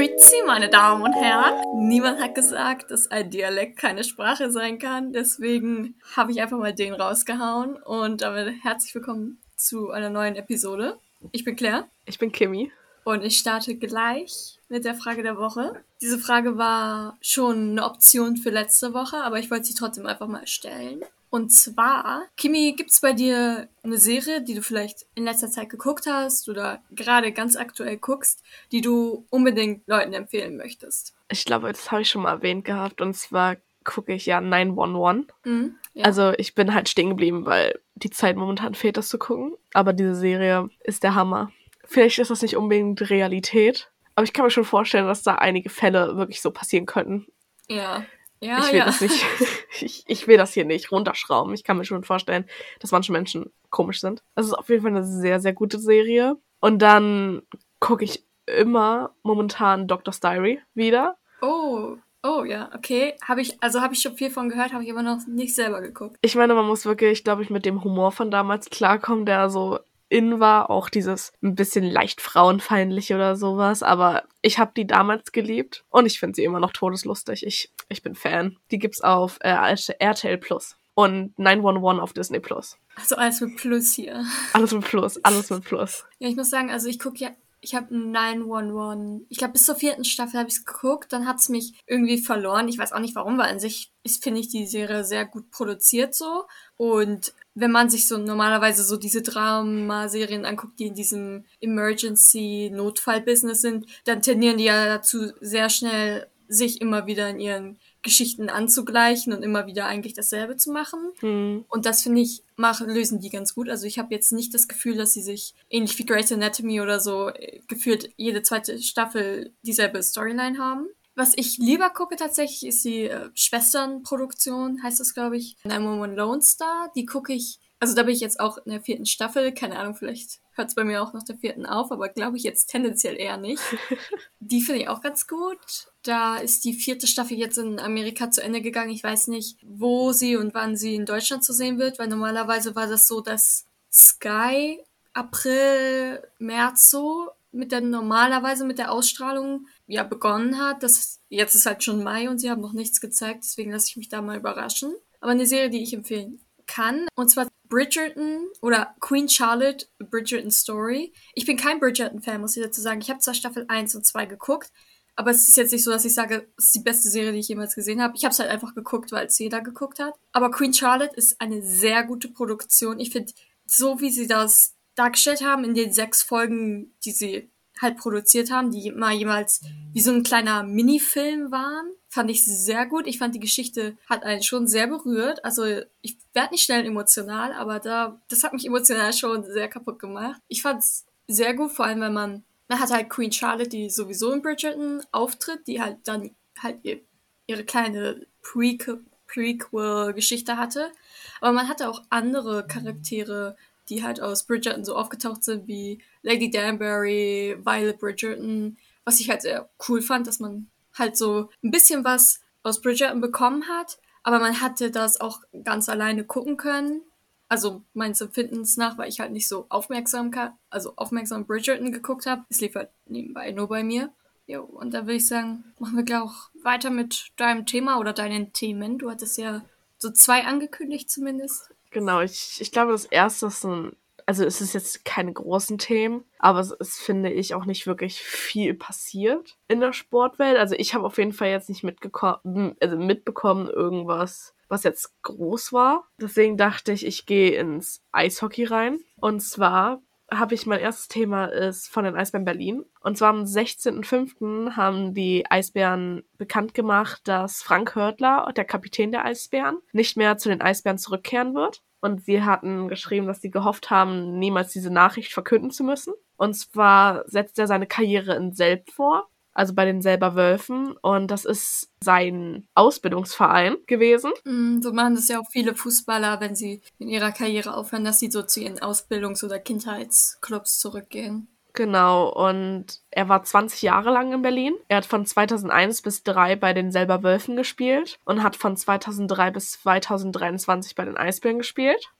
Grüezi, meine Damen und Herren. Niemand hat gesagt, dass ein Dialekt keine Sprache sein kann. Deswegen habe ich einfach mal den rausgehauen. Und damit herzlich willkommen zu einer neuen Episode. Ich bin Claire. Ich bin Kimi. Und ich starte gleich mit der Frage der Woche. Diese Frage war schon eine Option für letzte Woche, aber ich wollte sie trotzdem einfach mal stellen. Und zwar, Kimi, gibt es bei dir eine Serie, die du vielleicht in letzter Zeit geguckt hast oder gerade ganz aktuell guckst, die du unbedingt Leuten empfehlen möchtest? Ich glaube, das habe ich schon mal erwähnt gehabt. Und zwar gucke ich ja 911. Mhm, ja. Also ich bin halt stehen geblieben, weil die Zeit momentan fehlt, das zu gucken. Aber diese Serie ist der Hammer. Vielleicht ist das nicht unbedingt Realität, aber ich kann mir schon vorstellen, dass da einige Fälle wirklich so passieren könnten. Ja. Ja, ich will ja. das nicht, ich, ich will das hier nicht runterschrauben. Ich kann mir schon vorstellen, dass manche Menschen komisch sind. Das ist auf jeden Fall eine sehr, sehr gute Serie. Und dann gucke ich immer momentan Doctor's Diary wieder. Oh, oh ja, okay. Habe ich, also habe ich schon viel von gehört, habe ich aber noch nicht selber geguckt. Ich meine, man muss wirklich, glaube ich, mit dem Humor von damals klarkommen, der so in war, auch dieses ein bisschen leicht frauenfeindliche oder sowas, aber ich habe die damals geliebt und ich finde sie immer noch todeslustig. Ich, ich bin Fan. Die gibt's auf äh, RTL Plus und 911 auf Disney Plus. Also alles mit Plus hier. Alles mit Plus, alles mit Plus. Ja, ich muss sagen, also ich gucke ja ich habe 911. Ich glaube, bis zur vierten Staffel habe ich es geguckt. Dann hat es mich irgendwie verloren. Ich weiß auch nicht warum, weil an sich finde ich, die Serie sehr gut produziert so. Und wenn man sich so normalerweise so diese Dramaserien anguckt, die in diesem Emergency-Notfall-Business sind, dann tendieren die ja dazu, sehr schnell sich immer wieder in ihren Geschichten anzugleichen und immer wieder eigentlich dasselbe zu machen. Mhm. Und das finde ich, machen, lösen die ganz gut. Also ich habe jetzt nicht das Gefühl, dass sie sich ähnlich wie Grey's Anatomy oder so äh, gefühlt jede zweite Staffel dieselbe Storyline haben. Was ich lieber gucke tatsächlich ist die äh, Schwesternproduktion, heißt das glaube ich, 911 Lone Star. Die gucke ich, also da bin ich jetzt auch in der vierten Staffel, keine Ahnung, vielleicht hört es bei mir auch nach der vierten auf, aber glaube ich jetzt tendenziell eher nicht. die finde ich auch ganz gut. Da ist die vierte Staffel jetzt in Amerika zu Ende gegangen. Ich weiß nicht, wo sie und wann sie in Deutschland zu sehen wird, weil normalerweise war das so, dass Sky April, März so mit der normalerweise mit der Ausstrahlung ja begonnen hat. Das jetzt ist halt schon Mai und sie haben noch nichts gezeigt, deswegen lasse ich mich da mal überraschen. Aber eine Serie, die ich empfehlen kann, und zwar Bridgerton oder Queen Charlotte Bridgerton Story. Ich bin kein Bridgerton-Fan, muss ich dazu sagen. Ich habe zwar Staffel 1 und 2 geguckt, aber es ist jetzt nicht so, dass ich sage, es ist die beste Serie, die ich jemals gesehen habe. Ich habe es halt einfach geguckt, weil es jeder geguckt hat. Aber Queen Charlotte ist eine sehr gute Produktion. Ich finde, so wie sie das dargestellt haben in den sechs Folgen, die sie halt produziert haben, die immer jemals wie so ein kleiner Minifilm waren, fand ich sehr gut. Ich fand die Geschichte hat einen schon sehr berührt. Also ich werde nicht schnell emotional, aber da das hat mich emotional schon sehr kaputt gemacht. Ich fand es sehr gut, vor allem wenn man man hat halt Queen Charlotte, die sowieso in Bridgerton auftritt, die halt dann halt ihr, ihre kleine Prequel-Geschichte hatte. Aber man hatte auch andere Charaktere, die halt aus Bridgerton so aufgetaucht sind, wie Lady Danbury, Violet Bridgerton, was ich halt sehr cool fand, dass man halt so ein bisschen was aus Bridgerton bekommen hat, aber man hatte das auch ganz alleine gucken können also meines Empfindens nach, weil ich halt nicht so aufmerksam, also aufmerksam Bridgerton geguckt habe. Es lief halt nebenbei nur bei mir. Jo, und da würde ich sagen, machen wir gleich auch weiter mit deinem Thema oder deinen Themen. Du hattest ja so zwei angekündigt zumindest. Genau, ich, ich glaube, das erste ist ein, also es ist jetzt keine großen Themen, aber es ist, finde ich, auch nicht wirklich viel passiert in der Sportwelt. Also ich habe auf jeden Fall jetzt nicht mitgekommen, also mitbekommen irgendwas was jetzt groß war. Deswegen dachte ich, ich gehe ins Eishockey rein. Und zwar habe ich mein erstes Thema ist von den Eisbären Berlin. Und zwar am 16.05. haben die Eisbären bekannt gemacht, dass Frank Hörtler, der Kapitän der Eisbären, nicht mehr zu den Eisbären zurückkehren wird. Und sie hatten geschrieben, dass sie gehofft haben, niemals diese Nachricht verkünden zu müssen. Und zwar setzt er seine Karriere in Selb vor also bei den selber Wölfen. Und das ist sein Ausbildungsverein gewesen. Mm, so machen das ja auch viele Fußballer, wenn sie in ihrer Karriere aufhören, dass sie so zu ihren Ausbildungs- oder Kindheitsclubs zurückgehen. Genau, und er war 20 Jahre lang in Berlin. Er hat von 2001 bis 2003 bei den selber Wölfen gespielt und hat von 2003 bis 2023 bei den Eisbären gespielt.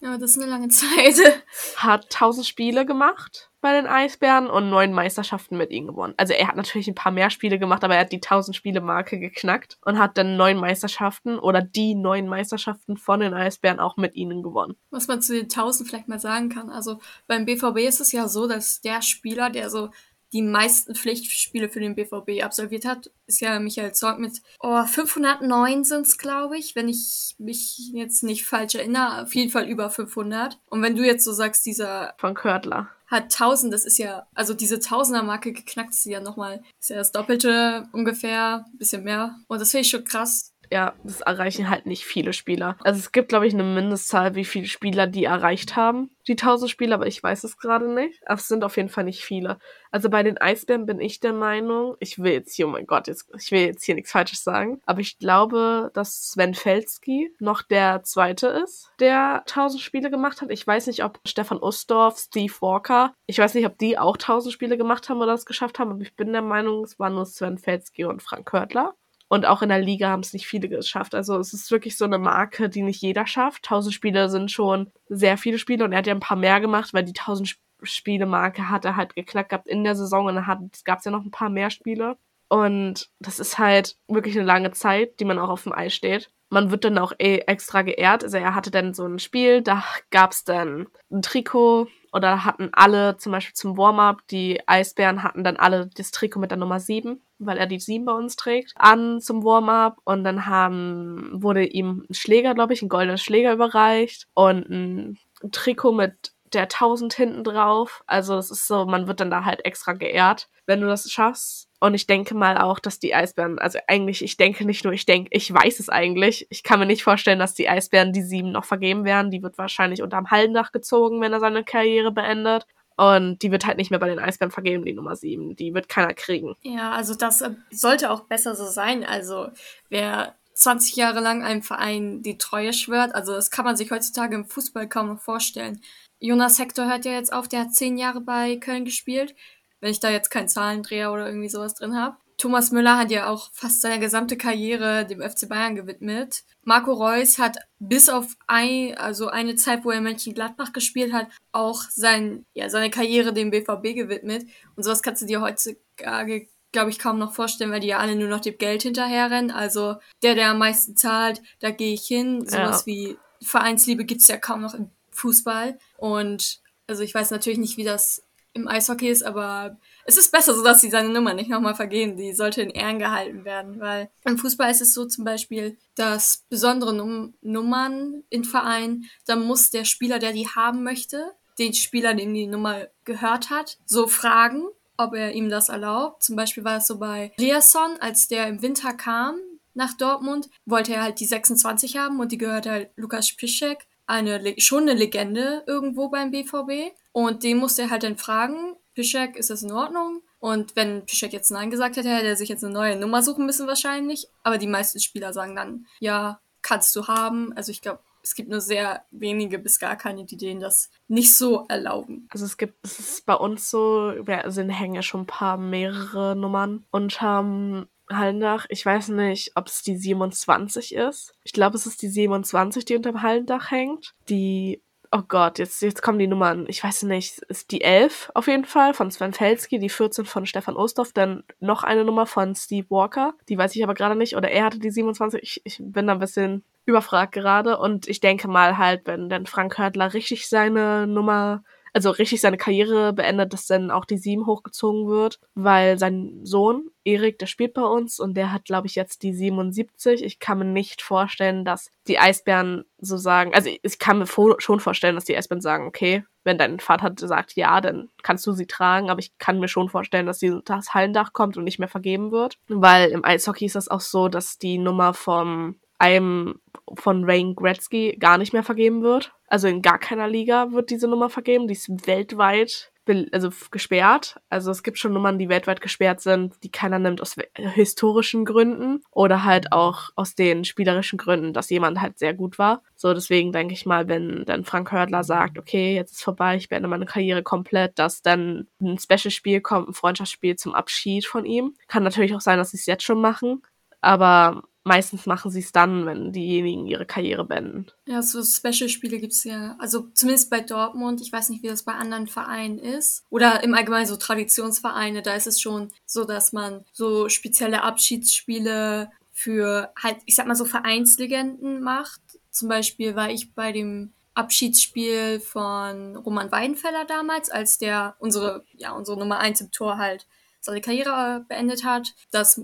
Ja, das ist eine lange Zeit. Hat 1000 Spiele gemacht bei den Eisbären und neun Meisterschaften mit ihnen gewonnen. Also er hat natürlich ein paar mehr Spiele gemacht, aber er hat die 1000 Spiele Marke geknackt und hat dann neun Meisterschaften oder die neun Meisterschaften von den Eisbären auch mit ihnen gewonnen. Was man zu den 1000 vielleicht mal sagen kann. Also beim BVB ist es ja so, dass der Spieler, der so die meisten Pflichtspiele für den BVB absolviert hat, ist ja Michael Zorg mit oh, 509 sind es, glaube ich, wenn ich mich jetzt nicht falsch erinnere. Auf jeden Fall über 500. Und wenn du jetzt so sagst, dieser... Von Körtler. Hat 1000, das ist ja, also diese Tausender-Marke geknackt ist ja nochmal, ist ja das Doppelte ungefähr, bisschen mehr. Und das finde ich schon krass ja, das erreichen halt nicht viele Spieler. Also es gibt, glaube ich, eine Mindestzahl, wie viele Spieler die erreicht haben, die 1000 Spieler, aber ich weiß es gerade nicht. Aber es sind auf jeden Fall nicht viele. Also bei den Eisbären bin ich der Meinung, ich will jetzt hier, oh mein Gott, jetzt, ich will jetzt hier nichts Falsches sagen, aber ich glaube, dass Sven Felski noch der Zweite ist, der 1000 Spiele gemacht hat. Ich weiß nicht, ob Stefan Ustorf, Steve Walker, ich weiß nicht, ob die auch 1000 Spiele gemacht haben oder das geschafft haben, aber ich bin der Meinung, es waren nur Sven Felski und Frank Körtler. Und auch in der Liga haben es nicht viele geschafft. Also es ist wirklich so eine Marke, die nicht jeder schafft. 1000 Spiele sind schon sehr viele Spiele und er hat ja ein paar mehr gemacht, weil die 1000 Spiele Marke hat er halt geknackt gehabt in der Saison und dann gab es ja noch ein paar mehr Spiele. Und das ist halt wirklich eine lange Zeit, die man auch auf dem Eis steht. Man wird dann auch eh extra geehrt. Also er hatte dann so ein Spiel, da gab es dann ein Trikot oder hatten alle zum Beispiel zum Warm-up, die Eisbären hatten dann alle das Trikot mit der Nummer 7, weil er die 7 bei uns trägt, an zum Warm-up und dann haben, wurde ihm ein Schläger, glaube ich, ein goldener Schläger überreicht und ein Trikot mit der 1000 hinten drauf. Also es ist so, man wird dann da halt extra geehrt, wenn du das schaffst. Und ich denke mal auch, dass die Eisbären, also eigentlich, ich denke nicht nur, ich denke, ich weiß es eigentlich. Ich kann mir nicht vorstellen, dass die Eisbären die sieben noch vergeben werden. Die wird wahrscheinlich unterm Hallendach gezogen, wenn er seine Karriere beendet. Und die wird halt nicht mehr bei den Eisbären vergeben, die Nummer sieben. Die wird keiner kriegen. Ja, also das äh, sollte auch besser so sein. Also wer 20 Jahre lang einem Verein die Treue schwört, also das kann man sich heutzutage im Fußball kaum noch vorstellen. Jonas Hector hört ja jetzt auf, der hat zehn Jahre bei Köln gespielt, wenn ich da jetzt keinen Zahlendreher oder irgendwie sowas drin habe. Thomas Müller hat ja auch fast seine gesamte Karriere dem FC Bayern gewidmet. Marco Reus hat bis auf ein, also eine Zeit, wo er Mönchengladbach gespielt hat, auch sein, ja, seine Karriere dem BVB gewidmet. Und sowas kannst du dir heutzutage, glaube ich, kaum noch vorstellen, weil die ja alle nur noch dem Geld hinterherrennen. Also der, der am meisten zahlt, da gehe ich hin. Sowas ja. wie Vereinsliebe gibt's ja kaum noch im Fußball. Und also ich weiß natürlich nicht, wie das im Eishockey ist, aber es ist besser so, dass sie seine Nummer nicht nochmal vergeben. Die sollte in Ehren gehalten werden, weil im Fußball ist es so zum Beispiel, dass besondere Num Nummern in Vereinen, da muss der Spieler, der die haben möchte, den Spieler, dem die Nummer gehört hat, so fragen, ob er ihm das erlaubt. Zum Beispiel war es so bei Riasson, als der im Winter kam nach Dortmund, wollte er halt die 26 haben und die gehörte halt Lukas Piszek eine, schon eine Legende irgendwo beim BVB. Und den musste er halt dann fragen, Piszek, ist das in Ordnung? Und wenn Piszek jetzt Nein gesagt hätte, hätte er sich jetzt eine neue Nummer suchen müssen wahrscheinlich. Aber die meisten Spieler sagen dann, ja, kannst du haben. Also ich glaube, es gibt nur sehr wenige bis gar keine, die denen das nicht so erlauben. Also es gibt, es ist bei uns so, wir sind hängen ja schon ein paar mehrere Nummern und haben Hallendach. Ich weiß nicht, ob es die 27 ist. Ich glaube, es ist die 27, die unterm Hallendach hängt. Die, oh Gott, jetzt, jetzt kommen die Nummern. Ich weiß nicht, ist die 11 auf jeden Fall von Sven Felski, die 14 von Stefan Ostorf, dann noch eine Nummer von Steve Walker. Die weiß ich aber gerade nicht. Oder er hatte die 27. Ich, ich bin da ein bisschen überfragt gerade. Und ich denke mal halt, wenn dann Frank Hörtler richtig seine Nummer also richtig seine Karriere beendet, dass dann auch die 7 hochgezogen wird, weil sein Sohn, Erik, der spielt bei uns und der hat, glaube ich, jetzt die 77. Ich kann mir nicht vorstellen, dass die Eisbären so sagen, also ich kann mir schon vorstellen, dass die Eisbären sagen, okay, wenn dein Vater sagt ja, dann kannst du sie tragen, aber ich kann mir schon vorstellen, dass die, das Hallendach kommt und nicht mehr vergeben wird, weil im Eishockey ist das auch so, dass die Nummer vom einem von Wayne Gretzky gar nicht mehr vergeben wird. Also in gar keiner Liga wird diese Nummer vergeben. Die ist weltweit also gesperrt. Also es gibt schon Nummern, die weltweit gesperrt sind, die keiner nimmt aus historischen Gründen oder halt auch aus den spielerischen Gründen, dass jemand halt sehr gut war. So deswegen denke ich mal, wenn dann Frank Hördler sagt, okay, jetzt ist vorbei, ich beende meine Karriere komplett, dass dann ein Special-Spiel kommt, ein Freundschaftsspiel zum Abschied von ihm. Kann natürlich auch sein, dass sie es jetzt schon machen. Aber meistens machen sie es dann, wenn diejenigen ihre Karriere beenden. Ja, so Special-Spiele gibt es ja. Also zumindest bei Dortmund. Ich weiß nicht, wie das bei anderen Vereinen ist. Oder im Allgemeinen so Traditionsvereine. Da ist es schon so, dass man so spezielle Abschiedsspiele für halt, ich sag mal so Vereinslegenden macht. Zum Beispiel war ich bei dem Abschiedsspiel von Roman Weidenfeller damals, als der unsere, ja, unsere Nummer eins im Tor halt seine Karriere beendet hat. Das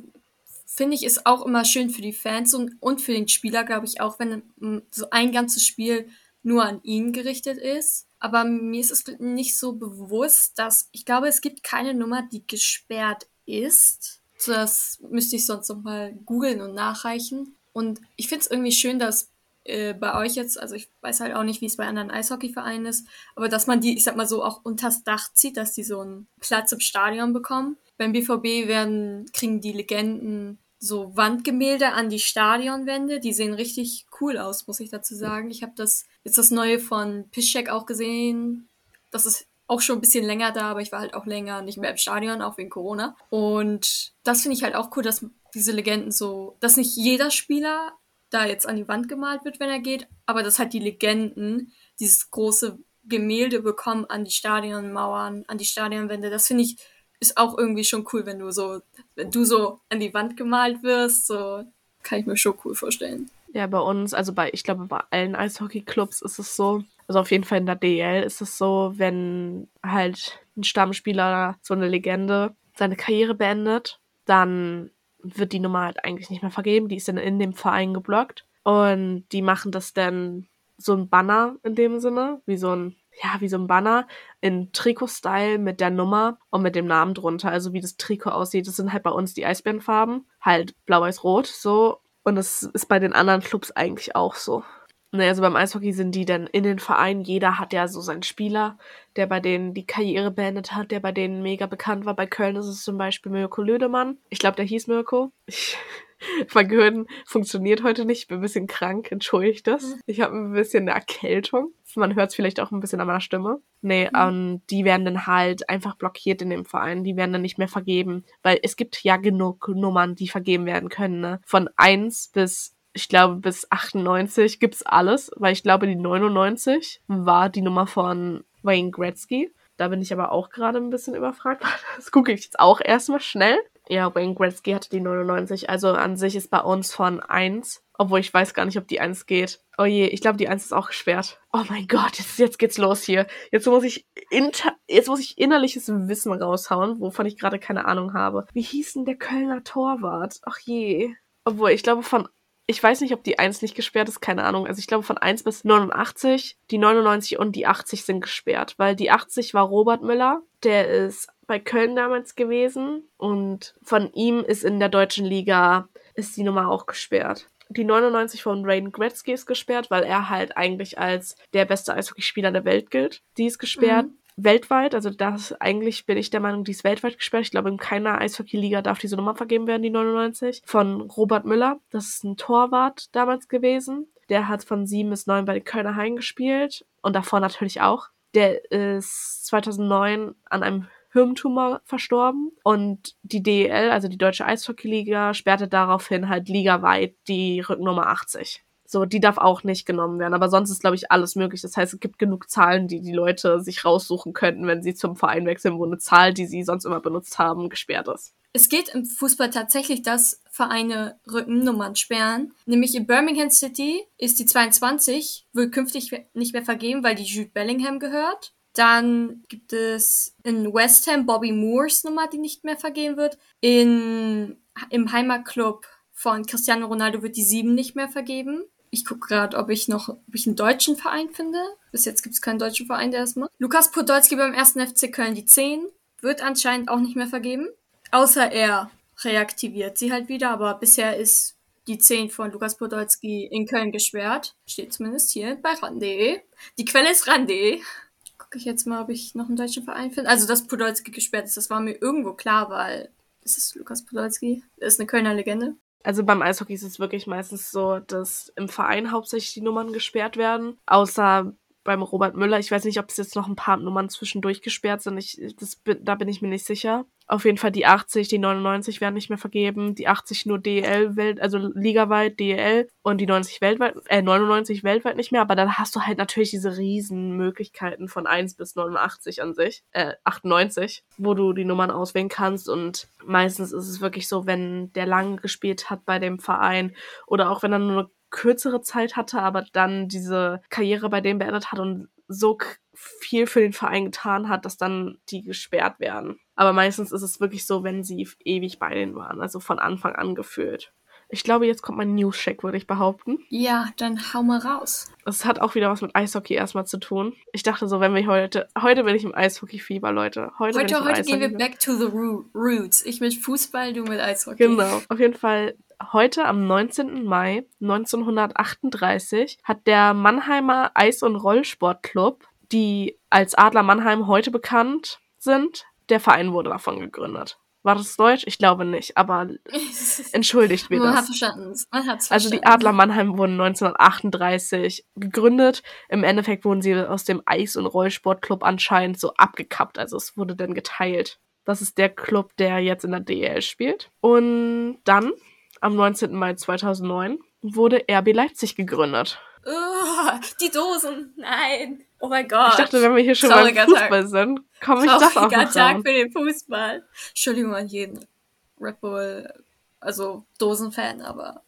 finde ich ist auch immer schön für die Fans und, und für den Spieler, glaube ich, auch wenn so ein ganzes Spiel nur an ihn gerichtet ist. Aber mir ist es nicht so bewusst, dass ich glaube, es gibt keine Nummer, die gesperrt ist. Das müsste ich sonst noch mal googeln und nachreichen. Und ich finde es irgendwie schön, dass äh, bei euch jetzt, also ich weiß halt auch nicht, wie es bei anderen Eishockeyvereinen ist, aber dass man die, ich sag mal so, auch unters Dach zieht, dass die so einen Platz im Stadion bekommen. Beim BVB werden, kriegen die Legenden so Wandgemälde an die Stadionwände. Die sehen richtig cool aus, muss ich dazu sagen. Ich habe das jetzt das neue von Piszczek auch gesehen. Das ist auch schon ein bisschen länger da, aber ich war halt auch länger nicht mehr im Stadion, auch wegen Corona. Und das finde ich halt auch cool, dass diese Legenden so, dass nicht jeder Spieler da jetzt an die Wand gemalt wird, wenn er geht, aber dass halt die Legenden dieses große Gemälde bekommen an die Stadionmauern, an die Stadionwände. Das finde ich ist auch irgendwie schon cool, wenn du so, wenn du so an die Wand gemalt wirst, so kann ich mir schon cool vorstellen. Ja, bei uns, also bei, ich glaube, bei allen Eishockey-Clubs ist es so, also auf jeden Fall in der DL ist es so, wenn halt ein Stammspieler, so eine Legende, seine Karriere beendet, dann wird die Nummer halt eigentlich nicht mehr vergeben. Die ist dann in dem Verein geblockt. Und die machen das dann so ein Banner in dem Sinne, wie so ein, ja, wie so ein Banner in Trikot-Style mit der Nummer und mit dem Namen drunter. Also wie das Trikot aussieht. Das sind halt bei uns die Eisbärenfarben. Halt blau-weiß-rot, so. Und das ist bei den anderen Clubs eigentlich auch so. Naja, also beim Eishockey sind die dann in den Vereinen. Jeder hat ja so seinen Spieler, der bei denen die Karriere beendet hat, der bei denen mega bekannt war. Bei Köln ist es zum Beispiel Mirko Lödemann. Ich glaube, der hieß Mirko. Ich, mein Gehirn funktioniert heute nicht. Ich bin ein bisschen krank, entschuldigt das. Ich habe ein bisschen eine Erkältung. Man hört es vielleicht auch ein bisschen an meiner Stimme. Nee, mhm. ähm, die werden dann halt einfach blockiert in dem Verein. Die werden dann nicht mehr vergeben. Weil es gibt ja genug Nummern, die vergeben werden können. Ne? Von 1 bis ich glaube, bis 98 gibt's alles, weil ich glaube, die 99 war die Nummer von Wayne Gretzky. Da bin ich aber auch gerade ein bisschen überfragt. Das gucke ich jetzt auch erstmal schnell. Ja, Wayne Gretzky hatte die 99. Also an sich ist bei uns von 1. Obwohl ich weiß gar nicht, ob die 1 geht. Oh je, ich glaube, die 1 ist auch gesperrt. Oh mein Gott, jetzt, jetzt geht's los hier. Jetzt muss ich inter jetzt muss ich innerliches Wissen raushauen, wovon ich gerade keine Ahnung habe. Wie hieß denn der Kölner Torwart? Ach je. Obwohl, ich glaube, von ich weiß nicht, ob die 1 nicht gesperrt ist, keine Ahnung. Also ich glaube von 1 bis 89, die 99 und die 80 sind gesperrt, weil die 80 war Robert Müller, der ist bei Köln damals gewesen und von ihm ist in der deutschen Liga ist die Nummer auch gesperrt. Die 99 von Rain Gretzky ist gesperrt, weil er halt eigentlich als der beste Eishockeyspieler der Welt gilt. Die ist gesperrt. Mhm weltweit, also das eigentlich bin ich der Meinung, die ist weltweit gesperrt. Ich glaube, in keiner Eishockey-Liga darf diese Nummer vergeben werden, die 99. Von Robert Müller, das ist ein Torwart damals gewesen. Der hat von 7 bis 9 bei den Kölner Hain gespielt und davor natürlich auch. Der ist 2009 an einem Hirntumor verstorben und die DEL, also die Deutsche Eishockey-Liga, sperrte daraufhin halt ligaweit die Rückennummer 80. So, die darf auch nicht genommen werden. Aber sonst ist, glaube ich, alles möglich. Das heißt, es gibt genug Zahlen, die die Leute sich raussuchen könnten, wenn sie zum Verein wechseln, wo eine Zahl, die sie sonst immer benutzt haben, gesperrt ist. Es geht im Fußball tatsächlich, dass Vereine Rückennummern sperren. Nämlich in Birmingham City ist die 22, wird künftig nicht mehr vergeben, weil die Jude Bellingham gehört. Dann gibt es in West Ham Bobby Moores Nummer, die nicht mehr vergeben wird. In, Im Heimatclub von Cristiano Ronaldo wird die 7 nicht mehr vergeben. Ich gucke gerade, ob ich noch ob ich einen deutschen Verein finde. Bis jetzt gibt es keinen deutschen Verein, der das macht. Lukas Podolski beim ersten FC Köln die 10 wird anscheinend auch nicht mehr vergeben. Außer er reaktiviert sie halt wieder, aber bisher ist die 10 von Lukas Podolski in Köln gesperrt. Steht zumindest hier bei ran.de. Die Quelle ist ran.de. Gucke ich jetzt mal, ob ich noch einen deutschen Verein finde. Also, dass Podolski gesperrt ist, das war mir irgendwo klar, weil es ist Lukas Podolski. Er ist eine Kölner Legende. Also beim Eishockey ist es wirklich meistens so, dass im Verein hauptsächlich die Nummern gesperrt werden. Außer beim Robert Müller. Ich weiß nicht, ob es jetzt noch ein paar Nummern zwischendurch gesperrt sind. Ich, das, da bin ich mir nicht sicher. Auf jeden Fall die 80, die 99 werden nicht mehr vergeben, die 80 nur DEL Welt, also ligaweit DEL und die 90 weltweit, äh 99 weltweit nicht mehr, aber dann hast du halt natürlich diese riesen Möglichkeiten von 1 bis 89 an sich, äh 98, wo du die Nummern auswählen kannst und meistens ist es wirklich so, wenn der lang gespielt hat bei dem Verein oder auch wenn er nur eine kürzere Zeit hatte, aber dann diese Karriere bei dem beendet hat und so viel für den Verein getan hat, dass dann die gesperrt werden. Aber meistens ist es wirklich so, wenn sie ewig bei denen waren, also von Anfang an gefühlt. Ich glaube, jetzt kommt mein News-Check, würde ich behaupten. Ja, dann hau mal raus. Es hat auch wieder was mit Eishockey erstmal zu tun. Ich dachte so, wenn wir heute, heute bin ich im Eishockey-Fieber, Leute. Heute, heute, heute gehen wir back to the roots. Ich mit Fußball, du mit Eishockey. Genau. Auf jeden Fall heute am 19. Mai 1938 hat der Mannheimer Eis- und Rollsportclub, die als Adler Mannheim heute bekannt sind, der Verein wurde davon gegründet. War das Deutsch? Ich glaube nicht, aber entschuldigt mir das. Man hat verstanden. Man hat's verstanden. Also die Adler Mannheim wurden 1938 gegründet. Im Endeffekt wurden sie aus dem Eis- und Rollsportclub anscheinend so abgekappt. Also es wurde dann geteilt. Das ist der Club, der jetzt in der DL spielt. Und dann, am 19. Mai 2009, wurde RB Leipzig gegründet. Oh, die Dosen, nein. Oh mein Gott. Ich dachte, wenn wir hier schon Trauriger beim Fußball Tag. sind, komme ich das auch noch Tag für den Fußball. Entschuldigung an jeden Red Bull, also Dosenfan, aber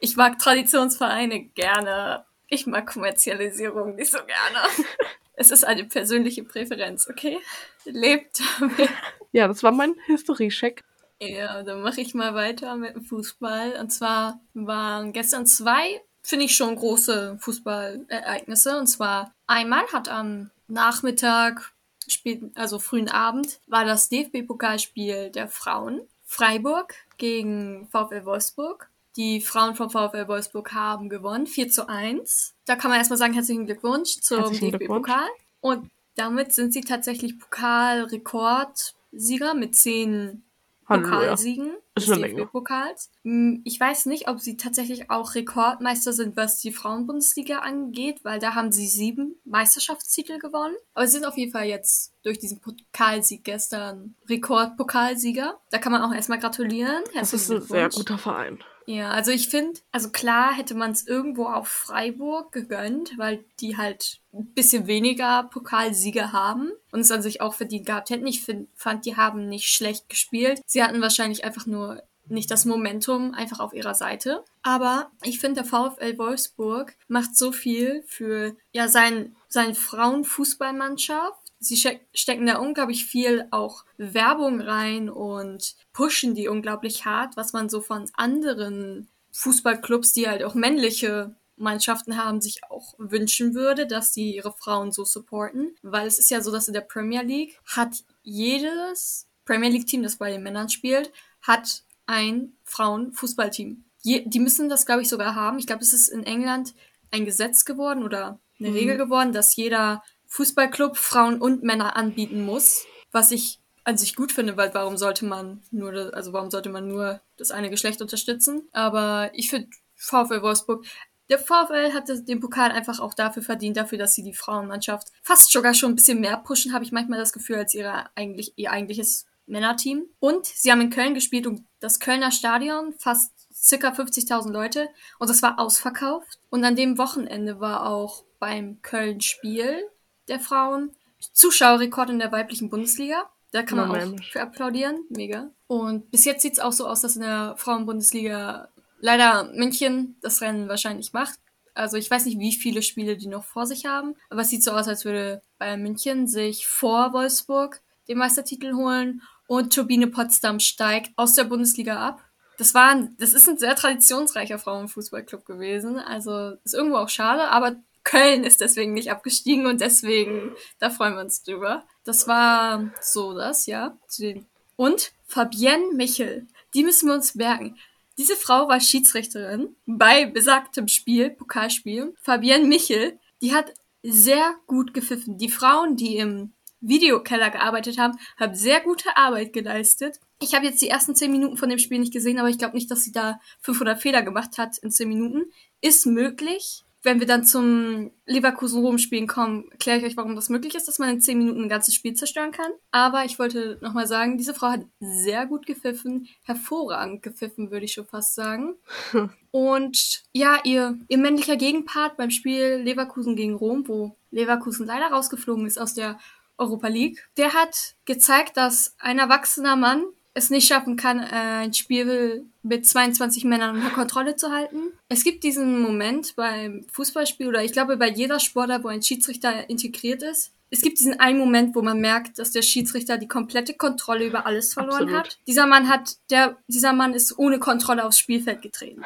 ich mag Traditionsvereine gerne. Ich mag Kommerzialisierung nicht so gerne. es ist eine persönliche Präferenz, okay? Lebt damit. Ja, das war mein Historiecheck. Ja, dann mache ich mal weiter mit dem Fußball. Und zwar waren gestern zwei finde ich schon große Fußballereignisse. Und zwar einmal hat am Nachmittag, spät, also frühen Abend, war das DFB-Pokalspiel der Frauen. Freiburg gegen VfL Wolfsburg. Die Frauen vom VfL Wolfsburg haben gewonnen, 4 zu 1. Da kann man erstmal sagen, herzlichen Glückwunsch zum DFB-Pokal. Und damit sind sie tatsächlich Pokalrekordsieger mit 10 Pokalsiegen ist eine Menge. Pokals. Hm, ich weiß nicht, ob sie tatsächlich auch Rekordmeister sind, was die Frauenbundesliga angeht, weil da haben sie sieben Meisterschaftstitel gewonnen. Aber sie sind auf jeden Fall jetzt durch diesen Pokalsieg gestern Rekordpokalsieger. Da kann man auch erstmal gratulieren. Das ist ein sehr guter Verein. Ja, also ich finde, also klar hätte man es irgendwo auf Freiburg gegönnt, weil die halt ein bisschen weniger Pokalsiege haben und es an sich auch verdient gehabt hätten. Ich find, fand, die haben nicht schlecht gespielt. Sie hatten wahrscheinlich einfach nur nicht das Momentum einfach auf ihrer Seite. Aber ich finde, der VfL Wolfsburg macht so viel für ja sein, seine Frauenfußballmannschaft sie stecken da unglaublich viel auch Werbung rein und pushen die unglaublich hart, was man so von anderen Fußballclubs, die halt auch männliche Mannschaften haben, sich auch wünschen würde, dass sie ihre Frauen so supporten. Weil es ist ja so, dass in der Premier League hat jedes Premier League Team, das bei den Männern spielt, hat ein Frauenfußballteam. Die müssen das, glaube ich, sogar haben. Ich glaube, es ist in England ein Gesetz geworden oder eine mhm. Regel geworden, dass jeder Fußballclub Frauen und Männer anbieten muss, was ich an sich gut finde, weil warum sollte man nur, das, also warum sollte man nur das eine Geschlecht unterstützen? Aber ich finde VfL Wolfsburg, der VfL hat den Pokal einfach auch dafür verdient, dafür, dass sie die Frauenmannschaft fast sogar schon ein bisschen mehr pushen, habe ich manchmal das Gefühl, als ihre eigentlich, ihr eigentliches Männerteam. Und sie haben in Köln gespielt und das Kölner Stadion, fast circa 50.000 Leute und das war ausverkauft. Und an dem Wochenende war auch beim Köln-Spiel der Frauen. Zuschauerrekord in der weiblichen Bundesliga. Da kann man Moment. auch für applaudieren. Mega. Und bis jetzt sieht es auch so aus, dass in der Frauenbundesliga leider München das Rennen wahrscheinlich macht. Also ich weiß nicht, wie viele Spiele die noch vor sich haben, aber es sieht so aus, als würde Bayern München sich vor Wolfsburg den Meistertitel holen und Turbine Potsdam steigt aus der Bundesliga ab. Das war, ein, das ist ein sehr traditionsreicher Frauenfußballclub gewesen. Also ist irgendwo auch schade, aber Köln ist deswegen nicht abgestiegen und deswegen, da freuen wir uns drüber. Das war so das, ja. Und Fabienne Michel, die müssen wir uns merken. Diese Frau war Schiedsrichterin bei besagtem Spiel, Pokalspiel. Fabienne Michel, die hat sehr gut gepfiffen. Die Frauen, die im Videokeller gearbeitet haben, haben sehr gute Arbeit geleistet. Ich habe jetzt die ersten 10 Minuten von dem Spiel nicht gesehen, aber ich glaube nicht, dass sie da 500 Fehler gemacht hat in 10 Minuten. Ist möglich, wenn wir dann zum Leverkusen-Rom-Spielen kommen, erkläre ich euch, warum das möglich ist, dass man in 10 Minuten ein ganzes Spiel zerstören kann. Aber ich wollte nochmal sagen, diese Frau hat sehr gut gepfiffen, hervorragend gepfiffen, würde ich schon fast sagen. Und ja, ihr, ihr männlicher Gegenpart beim Spiel Leverkusen gegen Rom, wo Leverkusen leider rausgeflogen ist aus der Europa League, der hat gezeigt, dass ein erwachsener Mann es nicht schaffen kann, äh, ein Spiel mit 22 Männern unter Kontrolle zu halten. Es gibt diesen Moment beim Fußballspiel oder ich glaube bei jeder Sportler, wo ein Schiedsrichter integriert ist. Es gibt diesen einen Moment, wo man merkt, dass der Schiedsrichter die komplette Kontrolle über alles verloren Absolut. hat. Dieser Mann hat, der, dieser Mann ist ohne Kontrolle aufs Spielfeld getreten.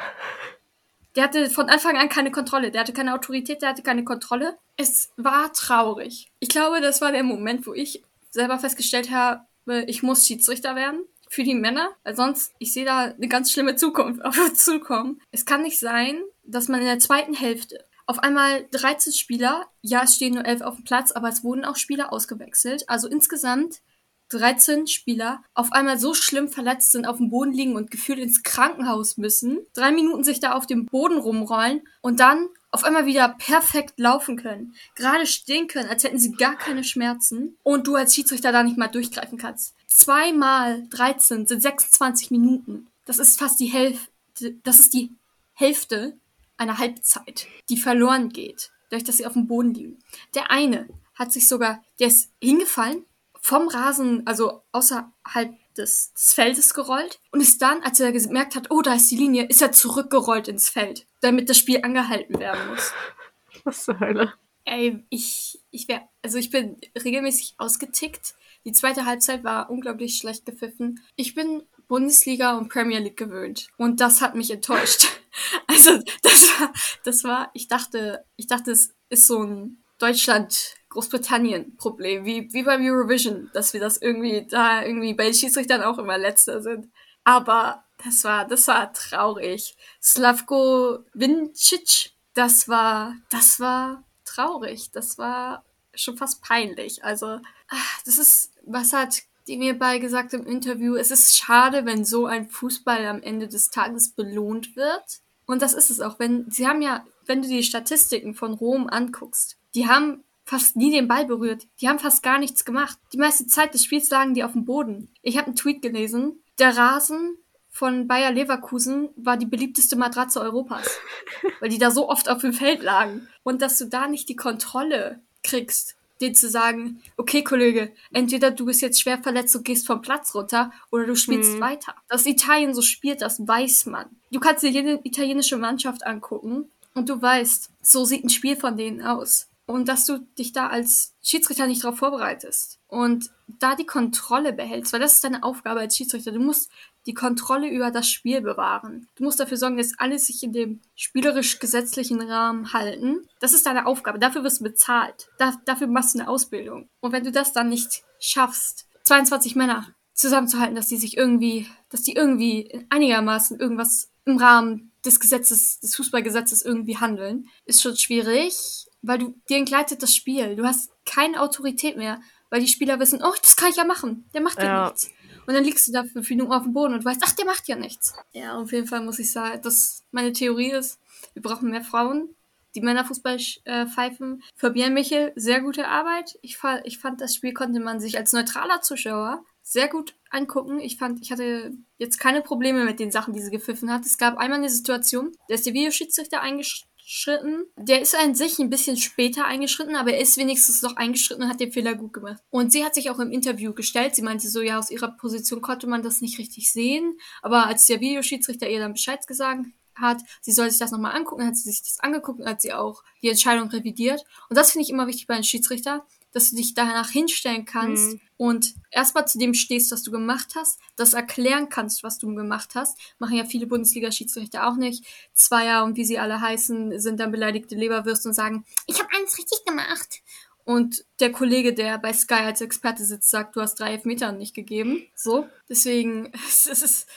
Der hatte von Anfang an keine Kontrolle. Der hatte keine Autorität, der hatte keine Kontrolle. Es war traurig. Ich glaube, das war der Moment, wo ich selber festgestellt habe, ich muss Schiedsrichter werden für die Männer, weil sonst, ich sehe da eine ganz schlimme Zukunft auf uns zukommen. Es kann nicht sein, dass man in der zweiten Hälfte auf einmal 13 Spieler, ja, es stehen nur 11 auf dem Platz, aber es wurden auch Spieler ausgewechselt. Also insgesamt 13 Spieler auf einmal so schlimm verletzt sind, auf dem Boden liegen und gefühlt ins Krankenhaus müssen, drei Minuten sich da auf dem Boden rumrollen und dann auf einmal wieder perfekt laufen können, gerade stehen können, als hätten sie gar keine Schmerzen und du als Schiedsrichter da nicht mal durchgreifen kannst. Zweimal 13 sind 26 Minuten. Das ist fast die Hälfte, das ist die Hälfte einer Halbzeit, die verloren geht, dadurch, dass sie auf dem Boden liegen. Der eine hat sich sogar, der ist hingefallen, vom Rasen, also außerhalb des, des Feldes gerollt und ist dann, als er gemerkt hat, oh, da ist die Linie, ist er zurückgerollt ins Feld, damit das Spiel angehalten werden muss. Was zur Hölle? Ey, ich, ich wäre, also ich bin regelmäßig ausgetickt. Die zweite Halbzeit war unglaublich schlecht gepfiffen. Ich bin Bundesliga und Premier League gewöhnt und das hat mich enttäuscht. also das war, das war, ich dachte, ich dachte, es ist so ein Deutschland Großbritannien-Problem, wie, wie beim Eurovision, dass wir das irgendwie da irgendwie bei den Schiedsrichtern auch immer letzter sind. Aber das war, das war traurig. Slavko Vincic, das war, das war traurig. Das war schon fast peinlich. Also, ach, das ist, was hat die mir bei gesagt im Interview, es ist schade, wenn so ein Fußball am Ende des Tages belohnt wird. Und das ist es auch, wenn, sie haben ja, wenn du die Statistiken von Rom anguckst, die haben fast nie den Ball berührt. Die haben fast gar nichts gemacht. Die meiste Zeit des Spiels lagen die auf dem Boden. Ich habe einen Tweet gelesen. Der Rasen von Bayer Leverkusen war die beliebteste Matratze Europas. weil die da so oft auf dem Feld lagen. Und dass du da nicht die Kontrolle kriegst, den zu sagen, okay, Kollege, entweder du bist jetzt schwer verletzt und gehst vom Platz runter oder du spielst hm. weiter. Dass Italien so spielt, das weiß man. Du kannst dir jede italienische Mannschaft angucken und du weißt, so sieht ein Spiel von denen aus und dass du dich da als Schiedsrichter nicht darauf vorbereitest und da die Kontrolle behältst, weil das ist deine Aufgabe als Schiedsrichter. Du musst die Kontrolle über das Spiel bewahren. Du musst dafür sorgen, dass alles sich in dem spielerisch-gesetzlichen Rahmen halten. Das ist deine Aufgabe. Dafür wirst du bezahlt. Da, dafür machst du eine Ausbildung. Und wenn du das dann nicht schaffst, 22 Männer zusammenzuhalten, dass die sich irgendwie, dass die irgendwie einigermaßen irgendwas im Rahmen des Gesetzes, des Fußballgesetzes irgendwie handeln, ist schon schwierig weil du dir entgleitet das Spiel. Du hast keine Autorität mehr, weil die Spieler wissen, oh, das kann ich ja machen. Der macht ja, ja nichts. Und dann liegst du da fünf Minuten auf dem Boden und weißt, ach, der macht ja nichts. Ja, auf jeden Fall muss ich sagen, dass meine Theorie ist, wir brauchen mehr Frauen, die Männerfußball äh, pfeifen. Fabian Michel, sehr gute Arbeit. Ich, ich fand, das Spiel konnte man sich als neutraler Zuschauer sehr gut angucken. Ich fand, ich hatte jetzt keine Probleme mit den Sachen, die sie gepfiffen hat. Es gab einmal eine Situation, da ist der Videoschiedsrichter eingesch eingeschritten. Der ist an sich ein bisschen später eingeschritten, aber er ist wenigstens noch eingeschritten und hat den Fehler gut gemacht. Und sie hat sich auch im Interview gestellt. Sie meinte so, ja, aus ihrer Position konnte man das nicht richtig sehen. Aber als der Videoschiedsrichter ihr dann Bescheid gesagt hat, sie soll sich das nochmal angucken, hat sie sich das angeguckt und hat sie auch die Entscheidung revidiert. Und das finde ich immer wichtig bei einem Schiedsrichter, dass du dich danach hinstellen kannst mhm. und erstmal zu dem stehst, was du gemacht hast, das erklären kannst, was du gemacht hast. Machen ja viele Bundesliga-Schiedsrichter auch nicht. Zweier und wie sie alle heißen, sind dann beleidigte Leberwürste und sagen, ich habe eins richtig gemacht. Und der Kollege, der bei Sky als Experte sitzt, sagt, du hast drei Elfmeter nicht gegeben. So. Deswegen, es ist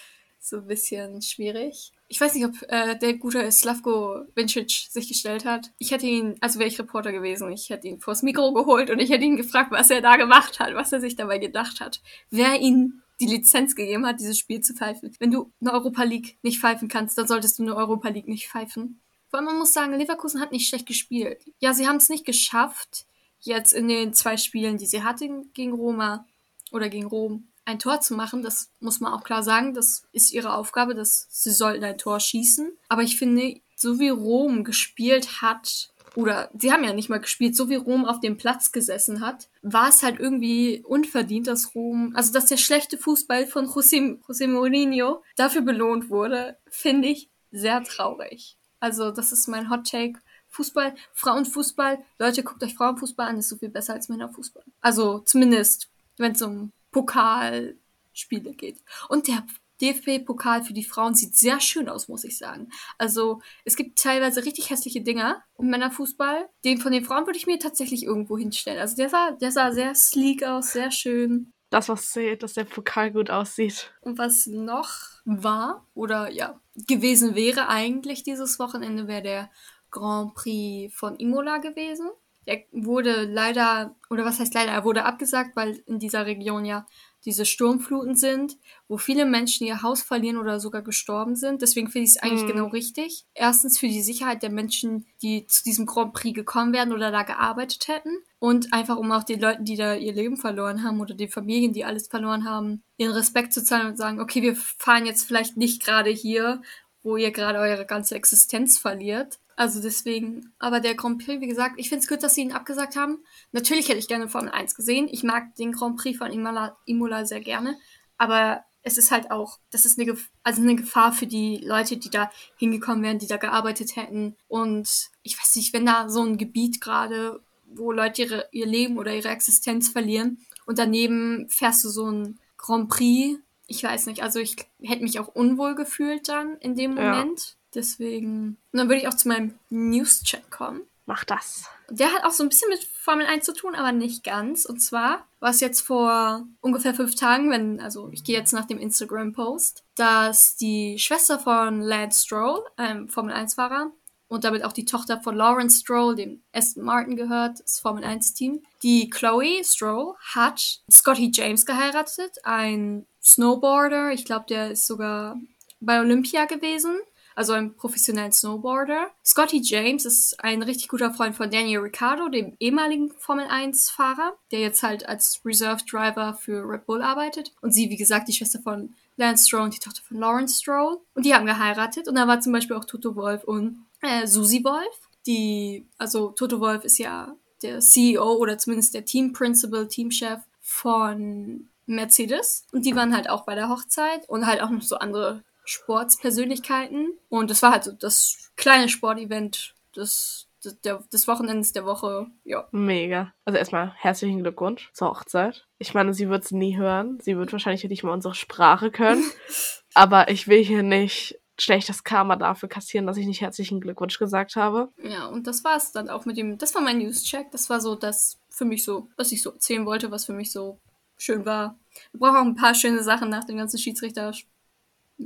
so ein bisschen schwierig ich weiß nicht, ob äh, der gute Slavko Vincic sich gestellt hat. Ich hätte ihn, also wäre ich Reporter gewesen, ich hätte ihn vors Mikro geholt und ich hätte ihn gefragt, was er da gemacht hat, was er sich dabei gedacht hat. Wer ihn die Lizenz gegeben hat, dieses Spiel zu pfeifen. Wenn du eine Europa League nicht pfeifen kannst, dann solltest du eine Europa League nicht pfeifen. Weil man muss sagen, Leverkusen hat nicht schlecht gespielt. Ja, sie haben es nicht geschafft, jetzt in den zwei Spielen, die sie hatten gegen Roma oder gegen Rom, ein Tor zu machen. Das muss man auch klar sagen. Das ist ihre Aufgabe, dass sie sollten ein Tor schießen. Aber ich finde, so wie Rom gespielt hat, oder sie haben ja nicht mal gespielt, so wie Rom auf dem Platz gesessen hat, war es halt irgendwie unverdient, dass Rom, also dass der schlechte Fußball von José, José Mourinho dafür belohnt wurde, finde ich sehr traurig. Also das ist mein Hot Take. Fußball, Frauenfußball, Leute, guckt euch Frauenfußball an, ist so viel besser als Männerfußball. Also zumindest, wenn es um Pokalspiele geht. Und der DFB-Pokal für die Frauen sieht sehr schön aus, muss ich sagen. Also es gibt teilweise richtig hässliche Dinger im Männerfußball. Den von den Frauen würde ich mir tatsächlich irgendwo hinstellen. Also der sah, der sah sehr sleek aus, sehr schön. Das, was seht, dass der Pokal gut aussieht. Und was noch war oder ja gewesen wäre eigentlich dieses Wochenende, wäre der Grand Prix von Imola gewesen. Der wurde leider, oder was heißt leider, er wurde abgesagt, weil in dieser Region ja diese Sturmfluten sind, wo viele Menschen ihr Haus verlieren oder sogar gestorben sind. Deswegen finde ich es eigentlich mhm. genau richtig. Erstens für die Sicherheit der Menschen, die zu diesem Grand Prix gekommen wären oder da gearbeitet hätten. Und einfach um auch den Leuten, die da ihr Leben verloren haben oder den Familien, die alles verloren haben, ihren Respekt zu zahlen und sagen, okay, wir fahren jetzt vielleicht nicht gerade hier, wo ihr gerade eure ganze Existenz verliert. Also deswegen, aber der Grand Prix, wie gesagt, ich finde es gut, dass sie ihn abgesagt haben. Natürlich hätte ich gerne Formel 1 gesehen. Ich mag den Grand Prix von Imola, Imola sehr gerne. Aber es ist halt auch, das ist eine, also eine Gefahr für die Leute, die da hingekommen wären, die da gearbeitet hätten. Und ich weiß nicht, wenn da so ein Gebiet gerade, wo Leute ihre, ihr Leben oder ihre Existenz verlieren und daneben fährst du so ein Grand Prix, ich weiß nicht, also ich hätte mich auch unwohl gefühlt dann in dem Moment. Ja. Deswegen. Und dann würde ich auch zu meinem News-Check kommen. Mach das. Der hat auch so ein bisschen mit Formel 1 zu tun, aber nicht ganz. Und zwar war es jetzt vor ungefähr fünf Tagen, wenn, also ich gehe jetzt nach dem Instagram-Post, dass die Schwester von Lance Stroll, einem Formel 1-Fahrer, und damit auch die Tochter von Lawrence Stroll, dem Aston Martin gehört, das Formel 1-Team. Die Chloe Stroll hat Scotty James geheiratet, ein Snowboarder. Ich glaube, der ist sogar bei Olympia gewesen also ein professionellen Snowboarder. Scotty James ist ein richtig guter Freund von Daniel Ricciardo, dem ehemaligen Formel 1-Fahrer, der jetzt halt als Reserve Driver für Red Bull arbeitet. Und sie, wie gesagt, die Schwester von Lance Stroll und die Tochter von Lawrence Stroll. Und die haben geheiratet. Und da war zum Beispiel auch Toto Wolf und äh, Susie Wolf. Die, also Toto Wolf ist ja der CEO oder zumindest der Team Principal, Teamchef von Mercedes. Und die waren halt auch bei der Hochzeit und halt auch noch so andere Sportspersönlichkeiten. Und das war halt so das kleine Sportevent des, des, des Wochenends der Woche. Ja. Mega. Also erstmal herzlichen Glückwunsch zur Hochzeit. Ich meine, sie wird es nie hören. Sie wird wahrscheinlich nicht mal unsere Sprache können. Aber ich will hier nicht schlechtes Karma dafür kassieren, dass ich nicht herzlichen Glückwunsch gesagt habe. Ja, und das war es dann auch mit dem, das war mein News-Check. Das war so das für mich so, was ich so erzählen wollte, was für mich so schön war. Wir brauchen auch ein paar schöne Sachen nach dem ganzen Schiedsrichter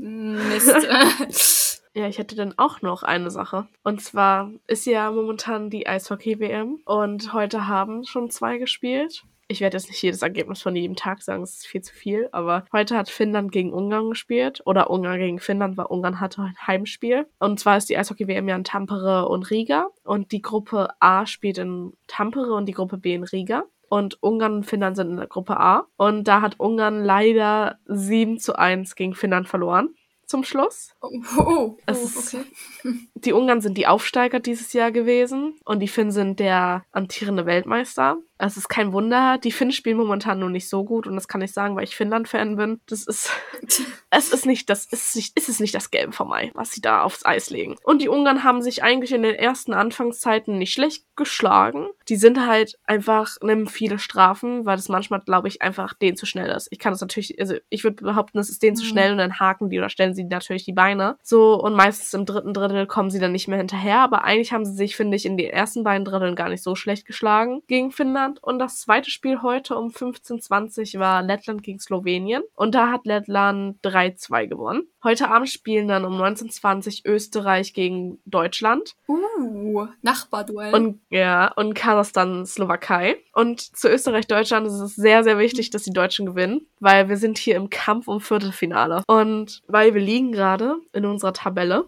Mist. ja, ich hätte dann auch noch eine Sache. Und zwar ist ja momentan die Eishockey-WM und heute haben schon zwei gespielt. Ich werde jetzt nicht jedes Ergebnis von jedem Tag sagen, es ist viel zu viel, aber heute hat Finnland gegen Ungarn gespielt oder Ungarn gegen Finnland, weil Ungarn hatte ein Heimspiel. Und zwar ist die Eishockey-WM ja in Tampere und Riga und die Gruppe A spielt in Tampere und die Gruppe B in Riga und Ungarn und Finnland sind in der Gruppe A. Und da hat Ungarn leider 7 zu 1 gegen Finnland verloren zum Schluss. Oh, oh, oh okay. die Ungarn sind die Aufsteiger dieses Jahr gewesen und die Finn sind der amtierende Weltmeister. Es ist kein Wunder. Die Finnen spielen momentan nur nicht so gut und das kann ich sagen, weil ich Finnland-Fan bin. Das ist, es ist nicht, das ist nicht, ist es nicht das Gelbe vom Mai, was sie da aufs Eis legen. Und die Ungarn haben sich eigentlich in den ersten Anfangszeiten nicht schlecht geschlagen. Die sind halt einfach, nehmen viele Strafen, weil das manchmal, glaube ich, einfach denen zu schnell ist. Ich kann das natürlich, also ich würde behaupten, es ist denen mhm. zu schnell und dann haken die oder stellen sie natürlich die Beine. So, und meistens im dritten Drittel kommen sie dann nicht mehr hinterher, aber eigentlich haben sie sich, finde ich, in den ersten beiden Dritteln gar nicht so schlecht geschlagen gegen Finnland. Und das zweite Spiel heute um 15.20 Uhr war Lettland gegen Slowenien. Und da hat Lettland 3-2 gewonnen. Heute Abend spielen dann um 19.20 Uhr Österreich gegen Deutschland. Uh, Nachbarduell. Und ja, und Kasachstan, Slowakei. Und zu Österreich-Deutschland ist es sehr, sehr wichtig, dass die Deutschen gewinnen, weil wir sind hier im Kampf um Viertelfinale. Und weil wir liegen gerade in unserer Tabelle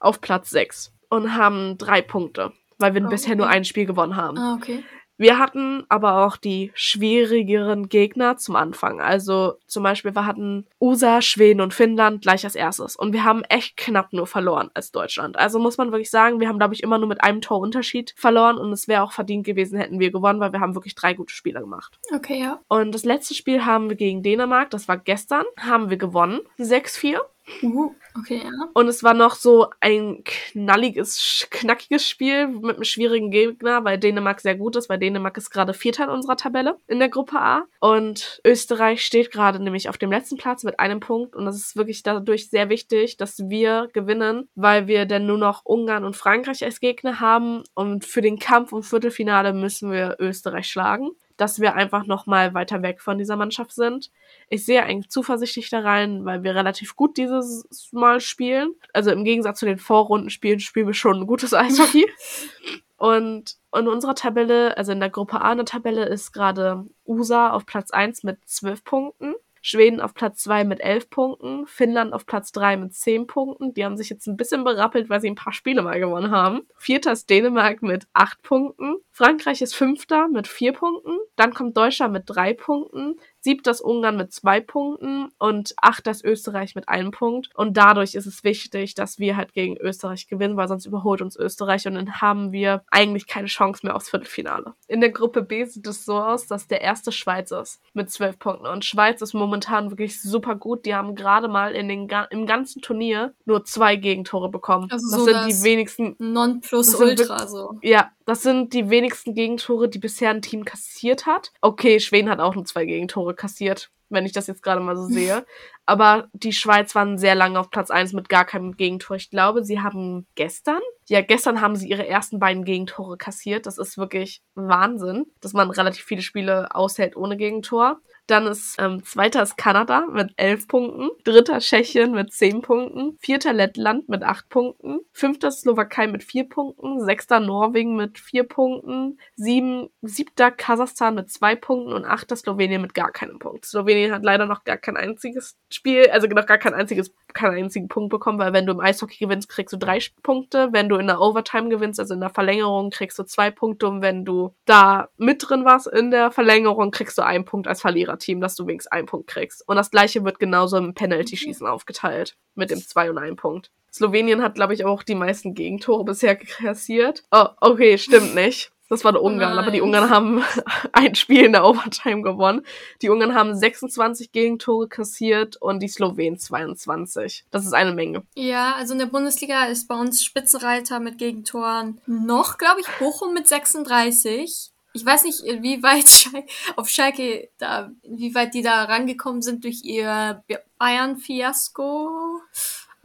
auf Platz 6. und haben drei Punkte, weil wir oh, bisher okay. nur ein Spiel gewonnen haben. Ah, okay. Wir hatten aber auch die schwierigeren Gegner zum Anfang. Also zum Beispiel, wir hatten USA, Schweden und Finnland gleich als erstes. Und wir haben echt knapp nur verloren als Deutschland. Also muss man wirklich sagen, wir haben, glaube ich, immer nur mit einem Torunterschied verloren. Und es wäre auch verdient gewesen, hätten wir gewonnen, weil wir haben wirklich drei gute Spiele gemacht. Okay, ja. Und das letzte Spiel haben wir gegen Dänemark, das war gestern, haben wir gewonnen. 6-4. Uh, okay, ja. Und es war noch so ein knalliges, knackiges Spiel mit einem schwierigen Gegner, weil Dänemark sehr gut ist, weil Dänemark ist gerade Vierter in unserer Tabelle in der Gruppe A. Und Österreich steht gerade nämlich auf dem letzten Platz mit einem Punkt. Und das ist wirklich dadurch sehr wichtig, dass wir gewinnen, weil wir dann nur noch Ungarn und Frankreich als Gegner haben. Und für den Kampf um Viertelfinale müssen wir Österreich schlagen dass wir einfach noch mal weiter weg von dieser Mannschaft sind. Ich sehe eigentlich zuversichtlich da rein, weil wir relativ gut dieses Mal spielen. Also im Gegensatz zu den Vorrundenspielen spielen wir schon ein gutes Eishockey. Und in unserer Tabelle, also in der Gruppe A in der Tabelle, ist gerade USA auf Platz 1 mit 12 Punkten. Schweden auf Platz 2 mit 11 Punkten, Finnland auf Platz 3 mit 10 Punkten. Die haben sich jetzt ein bisschen berappelt, weil sie ein paar Spiele mal gewonnen haben. Vierter ist Dänemark mit 8 Punkten. Frankreich ist Fünfter mit 4 Punkten. Dann kommt Deutschland mit 3 Punkten siebter ist Ungarn mit zwei Punkten und achter ist Österreich mit einem Punkt. Und dadurch ist es wichtig, dass wir halt gegen Österreich gewinnen, weil sonst überholt uns Österreich und dann haben wir eigentlich keine Chance mehr aufs Viertelfinale. In der Gruppe B sieht es so aus, dass der erste Schweiz ist mit zwölf Punkten. Und Schweiz ist momentan wirklich super gut. Die haben gerade mal in den, im ganzen Turnier nur zwei Gegentore bekommen. Also das so sind die wenigsten. Nonplusultra so. Ja, das sind die wenigsten Gegentore, die bisher ein Team kassiert hat. Okay, Schweden hat auch nur zwei Gegentore kassiert, wenn ich das jetzt gerade mal so sehe. Aber die Schweiz waren sehr lange auf Platz 1 mit gar keinem Gegentor. Ich glaube, sie haben gestern, ja, gestern haben sie ihre ersten beiden Gegentore kassiert. Das ist wirklich Wahnsinn, dass man relativ viele Spiele aushält ohne Gegentor. Dann ist ähm, zweiter ist Kanada mit elf Punkten, dritter Tschechien mit zehn Punkten, vierter Lettland mit acht Punkten, fünfter Slowakei mit vier Punkten, sechster Norwegen mit vier Punkten, sieben, siebter Kasachstan mit zwei Punkten und achter Slowenien mit gar keinem Punkt. Slowenien hat leider noch gar kein einziges Spiel, also noch gar kein einziges, keinen einzigen Punkt bekommen, weil wenn du im Eishockey gewinnst, kriegst du drei Punkte. Wenn du in der Overtime gewinnst, also in der Verlängerung, kriegst du zwei Punkte und wenn du da mit drin warst in der Verlängerung, kriegst du einen Punkt als Verlierer. Team, dass du wenigstens einen Punkt kriegst. Und das gleiche wird genauso im Penalty-Schießen aufgeteilt. Mit dem 2 und 1 Punkt. Slowenien hat, glaube ich, auch die meisten Gegentore bisher kassiert. Oh, okay, stimmt nicht. Das war der Ungarn, aber die Ungarn haben ein Spiel in der Overtime gewonnen. Die Ungarn haben 26 Gegentore kassiert und die Slowenen 22. Das ist eine Menge. Ja, also in der Bundesliga ist bei uns Spitzenreiter mit Gegentoren noch, glaube ich, Bochum mit 36 ich weiß nicht, wie weit Schalke, auf Schalke da, wie weit die da rangekommen sind durch ihr Bayern-Fiasko.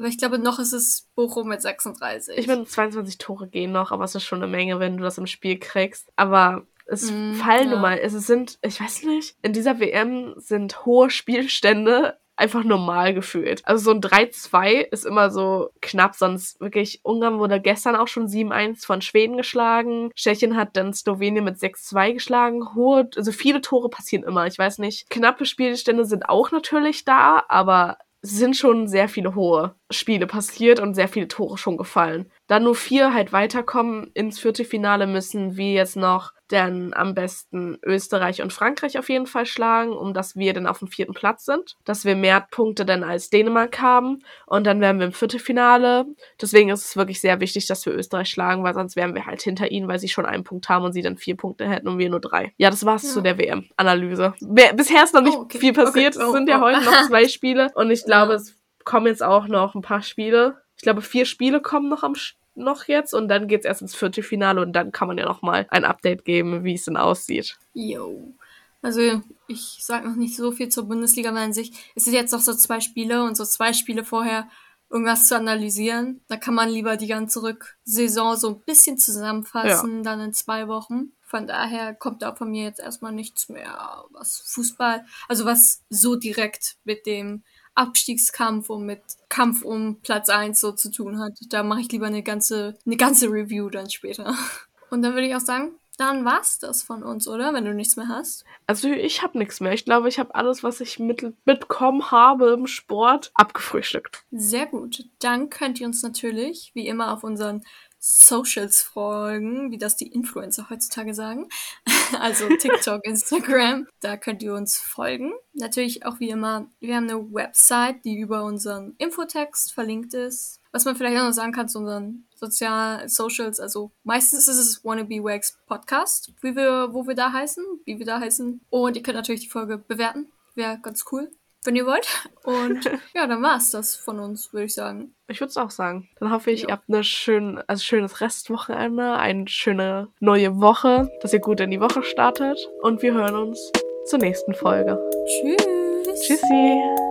Aber ich glaube, noch ist es Bochum mit 36. Ich meine, 22 Tore gehen noch, aber es ist schon eine Menge, wenn du das im Spiel kriegst. Aber es mm, fallen ja. nun mal, es sind, ich weiß nicht, in dieser WM sind hohe Spielstände einfach normal gefühlt. Also so ein 3-2 ist immer so knapp, sonst wirklich Ungarn wurde gestern auch schon 7-1 von Schweden geschlagen. Tschechien hat dann Slowenien mit 6-2 geschlagen. Hohe, also viele Tore passieren immer. Ich weiß nicht. Knappe Spielstände sind auch natürlich da, aber sind schon sehr viele hohe Spiele passiert und sehr viele Tore schon gefallen. Dann nur vier halt weiterkommen ins Viertelfinale müssen wir jetzt noch dann am besten Österreich und Frankreich auf jeden Fall schlagen, um dass wir dann auf dem vierten Platz sind, dass wir mehr Punkte dann als Dänemark haben und dann wären wir im Viertelfinale. Deswegen ist es wirklich sehr wichtig, dass wir Österreich schlagen, weil sonst wären wir halt hinter ihnen, weil sie schon einen Punkt haben und sie dann vier Punkte hätten und wir nur drei. Ja, das war's ja. zu der WM-Analyse. Bisher ist noch nicht oh, okay. viel passiert. Okay. Oh, es sind ja oh. heute noch zwei Spiele und ich glaube, ja. es kommen jetzt auch noch ein paar Spiele. Ich glaube, vier Spiele kommen noch am noch jetzt und dann geht's erst ins Viertelfinale und dann kann man ja noch mal ein Update geben, wie es denn aussieht. Jo. Also ich sag noch nicht so viel zur Bundesliga, weil an sich es sind jetzt noch so zwei Spiele und so zwei Spiele vorher irgendwas zu analysieren. Da kann man lieber die ganze Rücksaison so ein bisschen zusammenfassen, ja. dann in zwei Wochen. Von daher kommt da von mir jetzt erstmal nichts mehr, was Fußball, also was so direkt mit dem Abstiegskampf und mit Kampf um Platz 1 so zu tun hat. Da mache ich lieber eine ganze, eine ganze Review dann später. Und dann würde ich auch sagen, dann war's das von uns, oder? Wenn du nichts mehr hast. Also ich habe nichts mehr. Ich glaube, ich habe alles, was ich mit, mitbekommen habe im Sport, abgefrühstückt. Sehr gut. Dann könnt ihr uns natürlich, wie immer, auf unseren Socials folgen, wie das die Influencer heutzutage sagen. also TikTok, Instagram. Da könnt ihr uns folgen. Natürlich auch wie immer, wir haben eine Website, die über unseren Infotext verlinkt ist. Was man vielleicht auch noch sagen kann zu unseren sozialen Socials, also meistens ist es Wannabe Wax Podcast, wie wir, wo wir da heißen, wie wir da heißen. Und ihr könnt natürlich die Folge bewerten. Wäre ganz cool wenn ihr wollt. Und ja, dann war es das von uns, würde ich sagen. Ich würde es auch sagen. Dann hoffe ich, ja. ihr habt eine schön, also schönes Restwochenende, eine schöne neue Woche, dass ihr gut in die Woche startet. Und wir hören uns zur nächsten Folge. Tschüss. Tschüssi.